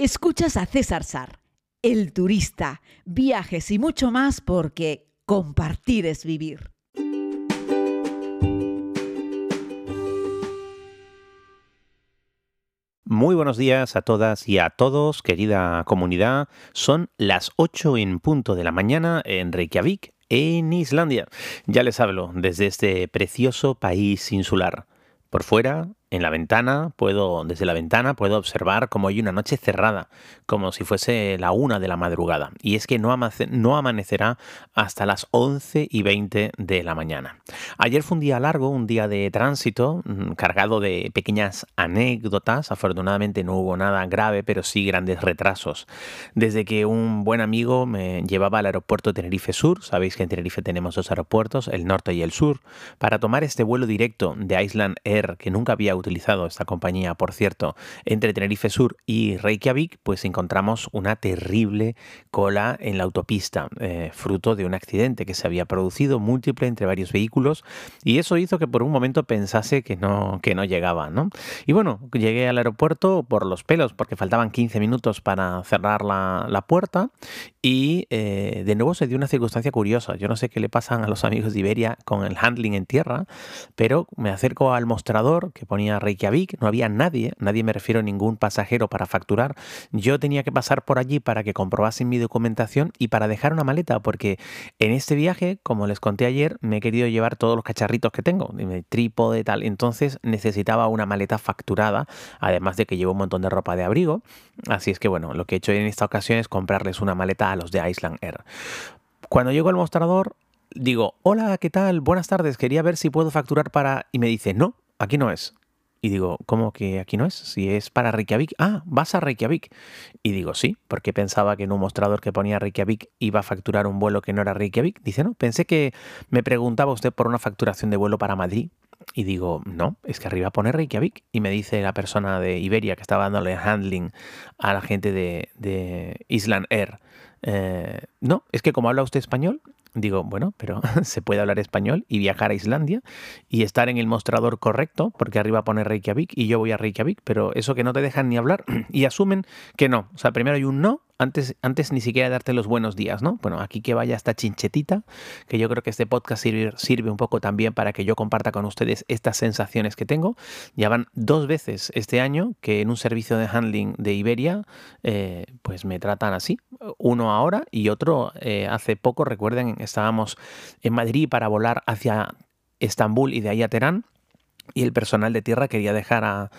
Escuchas a César Sar, el turista, viajes y mucho más porque compartir es vivir. Muy buenos días a todas y a todos, querida comunidad. Son las 8 en punto de la mañana en Reykjavik, en Islandia. Ya les hablo desde este precioso país insular. Por fuera, en la ventana, puedo, desde la ventana, puedo observar como hay una noche cerrada, como si fuese la una de la madrugada. Y es que no, no amanecerá hasta las 11 y 20 de la mañana. Ayer fue un día largo, un día de tránsito, mm, cargado de pequeñas anécdotas. Afortunadamente no hubo nada grave, pero sí grandes retrasos. Desde que un buen amigo me llevaba al aeropuerto Tenerife Sur, sabéis que en Tenerife tenemos dos aeropuertos, el norte y el sur, para tomar este vuelo directo de Island Air que nunca había utilizado esta compañía, por cierto, entre Tenerife Sur y Reykjavik, pues encontramos una terrible cola en la autopista, eh, fruto de un accidente que se había producido múltiple entre varios vehículos y eso hizo que por un momento pensase que no, que no llegaba, ¿no? Y bueno, llegué al aeropuerto por los pelos porque faltaban 15 minutos para cerrar la, la puerta y eh, de nuevo se dio una circunstancia curiosa. Yo no sé qué le pasan a los amigos de Iberia con el handling en tierra, pero me acerco al mostrador que ponía Reykjavik, no había nadie, nadie me refiero a ningún pasajero para facturar. Yo tenía que pasar por allí para que comprobasen mi documentación y para dejar una maleta, porque en este viaje, como les conté ayer, me he querido llevar todos los cacharritos que tengo, trípode, tal. Entonces necesitaba una maleta facturada, además de que llevo un montón de ropa de abrigo. Así es que bueno, lo que he hecho en esta ocasión es comprarles una maleta a los de Island Air. Cuando llego al mostrador, digo, hola, ¿qué tal? Buenas tardes, quería ver si puedo facturar para... Y me dice, no, aquí no es. Y digo, ¿cómo que aquí no es? Si es para Reykjavik. Ah, vas a Reykjavik. Y digo, sí, porque pensaba que en un mostrador que ponía Reykjavik iba a facturar un vuelo que no era Reykjavik. Dice, no, pensé que me preguntaba usted por una facturación de vuelo para Madrid. Y digo, no, es que arriba pone Reykjavik. Y me dice la persona de Iberia que estaba dándole handling a la gente de, de Island Air. Eh, no, es que como habla usted español, digo, bueno, pero se puede hablar español y viajar a Islandia y estar en el mostrador correcto, porque arriba pone Reykjavik y yo voy a Reykjavik, pero eso que no te dejan ni hablar y asumen que no. O sea, primero hay un no antes, antes ni siquiera darte los buenos días, ¿no? Bueno, aquí que vaya esta chinchetita, que yo creo que este podcast sirve, sirve un poco también para que yo comparta con ustedes estas sensaciones que tengo. Ya van dos veces este año que en un servicio de handling de Iberia, eh, pues me tratan así. Uno ahora y otro eh, hace poco, recuerden, estábamos en Madrid para volar hacia Estambul y de ahí a Teherán y el personal de tierra quería dejar a,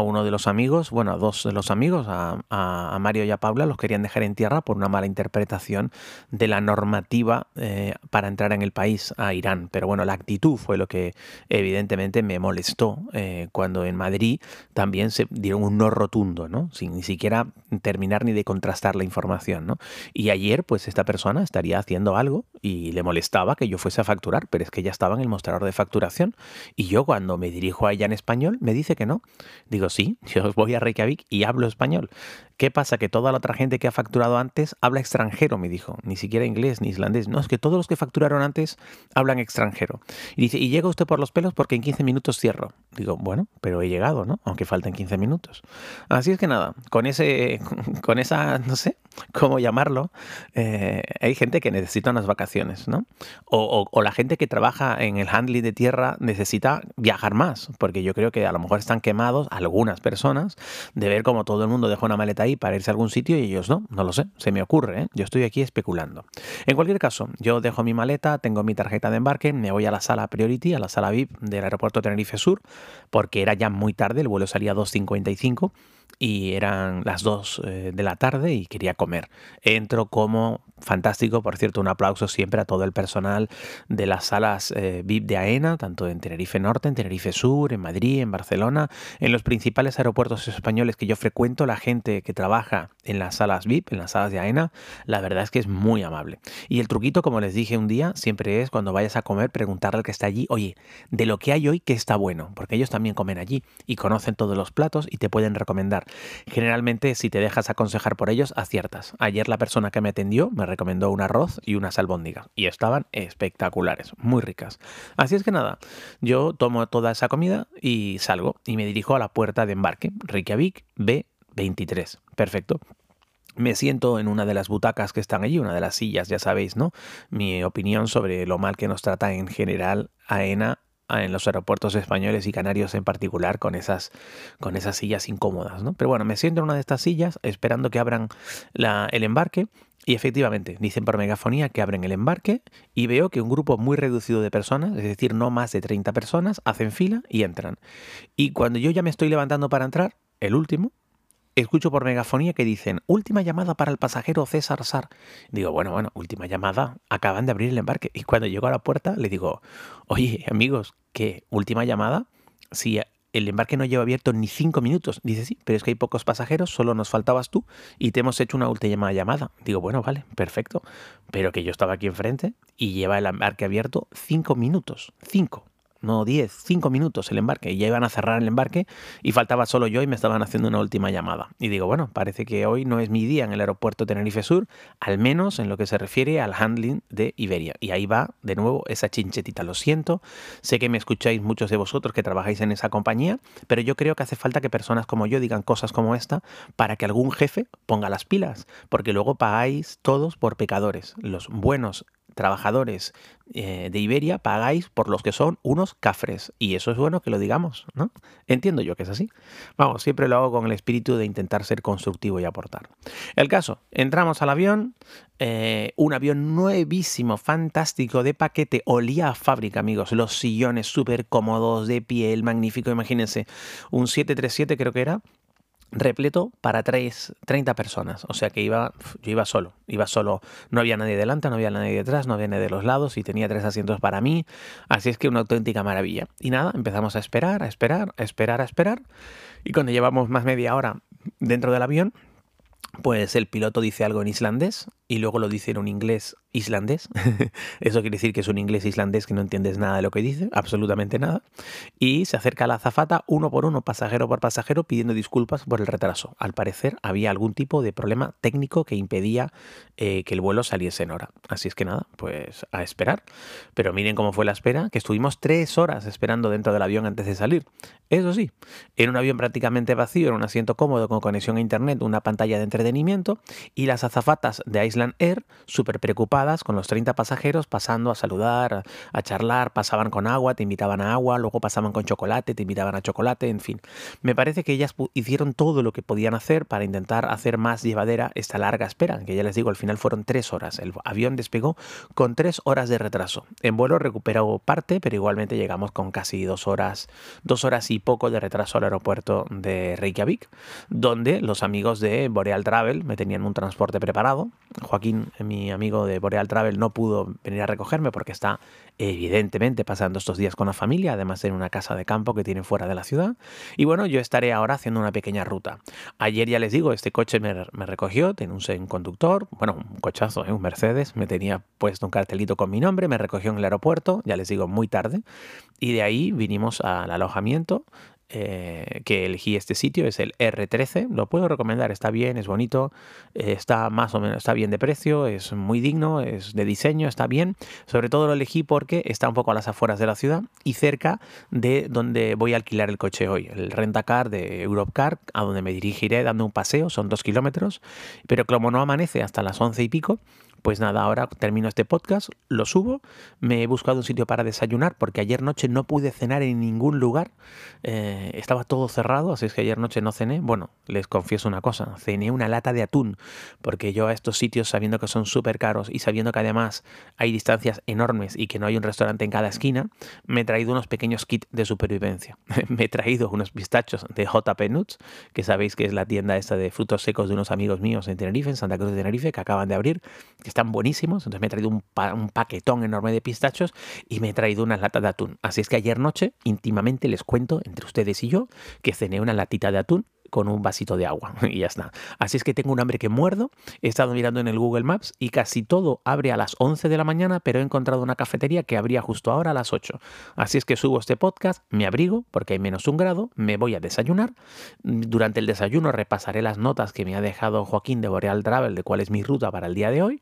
uno de los amigos, bueno, a dos de los amigos, a, Mario y a Paula, los querían dejar en tierra por una mala interpretación de la normativa eh, para entrar en el país a Irán. Pero bueno, la actitud fue lo que evidentemente me molestó eh, cuando en Madrid también se dieron un no rotundo, ¿no? Sin ni siquiera terminar ni de contrastar la información, ¿no? Y ayer, pues esta persona estaría haciendo algo y le molestaba que yo fuese a facturar, pero es que ya estaba en el mostrador de facturación. Y yo cuando me dirijo a ella en español, me dice que no. Digo, sí, yo voy a Reykjavik y hablo español. ¿Qué pasa? Que toda la otra gente que ha facturado antes habla extranjero, me dijo. Ni siquiera inglés ni islandés. No, es que todos los que facturaron antes hablan extranjero. Y dice, y llega usted por los pelos porque en 15 minutos cierro. Digo, bueno, pero he llegado, ¿no? Aunque faltan 15 minutos. Así es que nada, con ese, con esa, no sé cómo llamarlo, eh, hay gente que necesita unas vacaciones, ¿no? O, o la gente que trabaja en el handling de tierra necesita viajar más, porque yo creo que a lo mejor están quemados algunas personas de ver cómo todo el mundo deja una maleta ahí para irse a algún sitio y ellos no, no lo sé, se me ocurre, ¿eh? yo estoy aquí especulando. En cualquier caso, yo dejo mi maleta, tengo mi tarjeta de embarque, me voy a la sala Priority, a la sala VIP del aeropuerto Tenerife Sur, porque era ya muy tarde, el vuelo salía a 2.55 y eran las 2 eh, de la tarde y quería comer. Entro como fantástico, por cierto, un aplauso siempre a todo el personal de las salas eh, VIP de AENA, tanto en Tenerife Norte, en Tenerife Sur, en Madrid, en Barcelona, en los principales aeropuertos españoles que yo frecuento, la gente que trabaja en las salas VIP, en las salas de AENA, la verdad es que es muy amable. Y el truquito, como les dije un día, siempre es cuando vayas a comer, preguntarle al que está allí, oye, de lo que hay hoy, ¿qué está bueno? Porque ellos también comen allí y conocen todos los platos y te pueden recomendar. Generalmente, si te dejas aconsejar por ellos, aciertas. Ayer la persona que me atendió me recomendó un arroz y unas albóndigas y estaban espectaculares, muy ricas. Así es que nada, yo tomo toda esa comida y salgo y me dirijo a la puerta de embarque, Reykjavik B 23. Perfecto. Me siento en una de las butacas que están allí, una de las sillas, ya sabéis, ¿no? Mi opinión sobre lo mal que nos trata en general AENA en los aeropuertos españoles y canarios en particular con esas, con esas sillas incómodas, ¿no? Pero bueno, me siento en una de estas sillas esperando que abran el embarque y efectivamente dicen por megafonía que abren el embarque y veo que un grupo muy reducido de personas, es decir, no más de 30 personas, hacen fila y entran. Y cuando yo ya me estoy levantando para entrar, el último, escucho por megafonía que dicen, última llamada para el pasajero César Sar. Digo, bueno, bueno, última llamada, acaban de abrir el embarque. Y cuando llego a la puerta le digo, oye, amigos, ¿qué? ¿Última llamada? Si el embarque no lleva abierto ni cinco minutos. Dice, sí, pero es que hay pocos pasajeros, solo nos faltabas tú y te hemos hecho una última llamada. Digo, bueno, vale, perfecto. Pero que yo estaba aquí enfrente y lleva el embarque abierto cinco minutos. Cinco no 10, 5 minutos el embarque y ya iban a cerrar el embarque y faltaba solo yo y me estaban haciendo una última llamada. Y digo, bueno, parece que hoy no es mi día en el aeropuerto Tenerife Sur, al menos en lo que se refiere al handling de Iberia. Y ahí va de nuevo esa chinchetita. Lo siento, sé que me escucháis muchos de vosotros que trabajáis en esa compañía, pero yo creo que hace falta que personas como yo digan cosas como esta para que algún jefe ponga las pilas, porque luego pagáis todos por pecadores. Los buenos trabajadores eh, de Iberia pagáis por los que son unos cafres. Y eso es bueno que lo digamos, ¿no? Entiendo yo que es así. Vamos, siempre lo hago con el espíritu de intentar ser constructivo y aportar. El caso, entramos al avión, eh, un avión nuevísimo, fantástico, de paquete, olía a fábrica, amigos. Los sillones súper cómodos, de piel, magnífico, imagínense. Un 737 creo que era, repleto para 3, 30 personas. O sea que iba, yo iba solo, iba solo, no había nadie delante, no había nadie detrás, no había nadie de los lados y tenía tres asientos para mí. Así es que una auténtica maravilla. Y nada, empezamos a esperar, a esperar, a esperar, a esperar. Y cuando llevamos más media hora dentro del avión, pues el piloto dice algo en islandés y luego lo dice en un inglés islandés. Eso quiere decir que es un inglés islandés que no entiendes nada de lo que dice, absolutamente nada. Y se acerca a la azafata uno por uno, pasajero por pasajero, pidiendo disculpas por el retraso. Al parecer había algún tipo de problema técnico que impedía eh, que el vuelo saliese en hora. Así es que nada, pues a esperar. Pero miren cómo fue la espera, que estuvimos tres horas esperando dentro del avión antes de salir. Eso sí, en un avión prácticamente vacío, en un asiento cómodo con conexión a internet, una pantalla de entretenimiento y las azafatas de Island Air súper preocupadas con los 30 pasajeros pasando a saludar, a charlar, pasaban con agua, te invitaban a agua, luego pasaban con chocolate, te invitaban a chocolate, en fin. Me parece que ellas hicieron todo lo que podían hacer para intentar hacer más llevadera esta larga espera, que ya les digo, al final fueron tres horas. El avión despegó con tres horas de retraso. En vuelo recuperó parte, pero igualmente llegamos con casi dos horas, dos horas y poco de retraso al aeropuerto de Reykjavik, donde los amigos de Boreal Travel me tenían un transporte preparado. Joaquín, mi amigo de Boreal Travel, no pudo venir a recogerme porque está evidentemente pasando estos días con la familia, además en una casa de campo que tiene fuera de la ciudad. Y bueno, yo estaré ahora haciendo una pequeña ruta. Ayer ya les digo, este coche me, recogió, tiene un, conductor, bueno, un cochazo, ¿eh? un Mercedes, me tenía puesto un cartelito con mi nombre, me recogió en el aeropuerto, ya les digo, muy tarde. Y de ahí vinimos al alojamiento eh, que elegí este sitio es el R13. Lo puedo recomendar, está bien, es bonito, eh, está más o menos, está bien de precio, es muy digno, es de diseño, está bien. Sobre todo lo elegí porque está un poco a las afueras de la ciudad y cerca de donde voy a alquilar el coche hoy, el rentacar de Europcar, a donde me dirigiré dando un paseo, son dos kilómetros, pero como no amanece hasta las once y pico, pues nada, ahora termino este podcast, lo subo, me he buscado un sitio para desayunar porque ayer noche no pude cenar en ningún lugar, eh, estaba todo cerrado, así es que ayer noche no cené. Bueno, les confieso una cosa, cené una lata de atún, porque yo a estos sitios sabiendo que son súper caros y sabiendo que además hay distancias enormes y que no hay un restaurante en cada esquina, me he traído unos pequeños kits de supervivencia. me he traído unos pistachos de JP Nuts, que sabéis que es la tienda esta de frutos secos de unos amigos míos en Tenerife, en Santa Cruz de Tenerife, que acaban de abrir, están buenísimos. Entonces me he traído un, paquetón enorme de pistachos y me he traído unas latas de atún. Así es que ayer noche, íntimamente les cuento entre ustedes y yo que cené una latita de atún con un vasito de agua y ya está. Así es que tengo un hambre que muerdo. He estado mirando en el Google Maps y casi todo abre a las 11 de la mañana, pero he encontrado una cafetería que abría justo ahora a las 8. Así es que subo este podcast, me abrigo porque hay menos un grado, me voy a desayunar. Durante el desayuno repasaré las notas que me ha dejado Joaquín de Boreal Travel de cuál es mi ruta para el día de hoy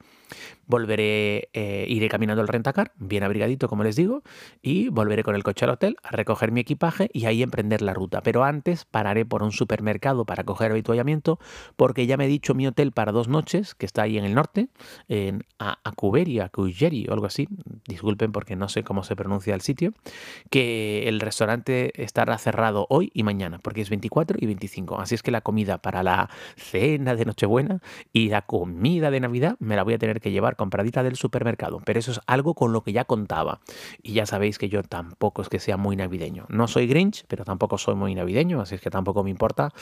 Volveré, eh, iré caminando al rentacar, bien abrigadito, como les digo, y volveré con el coche al hotel a recoger mi equipaje y ahí emprender la ruta. Pero antes pararé por un supermercado para coger habituallamiento, porque ya me he dicho mi hotel para dos noches, que está ahí en el norte, en Acuberi, Acugeri o algo así. Disculpen porque no sé cómo se pronuncia el sitio. Que el restaurante estará cerrado hoy y mañana, porque es 24 y 25. Así es que la comida para la cena de Nochebuena y la comida de Navidad me la voy a tener que llevar compradita del supermercado, pero eso es algo con lo que ya contaba. Y ya sabéis que yo tampoco es que sea muy navideño. No soy Grinch, pero tampoco soy muy navideño, así es que tampoco me importa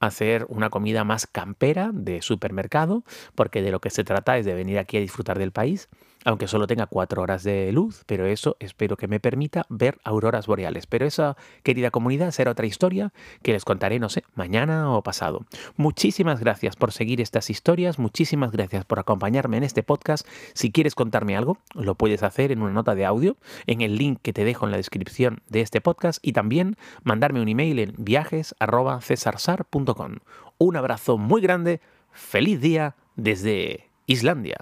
hacer una comida más campera de supermercado, porque de lo que se trata es de venir aquí a disfrutar del país aunque solo tenga cuatro horas de luz, pero eso espero que me permita ver auroras boreales. Pero esa, querida comunidad, será otra historia que les contaré, no sé, mañana o pasado. Muchísimas gracias por seguir estas historias, muchísimas gracias por acompañarme en este podcast. Si quieres contarme algo, lo puedes hacer en una nota de audio, en el link que te dejo en la descripción de este podcast y también mandarme un email en viajes.cesarsar.com. Un abrazo muy grande, feliz día desde Islandia.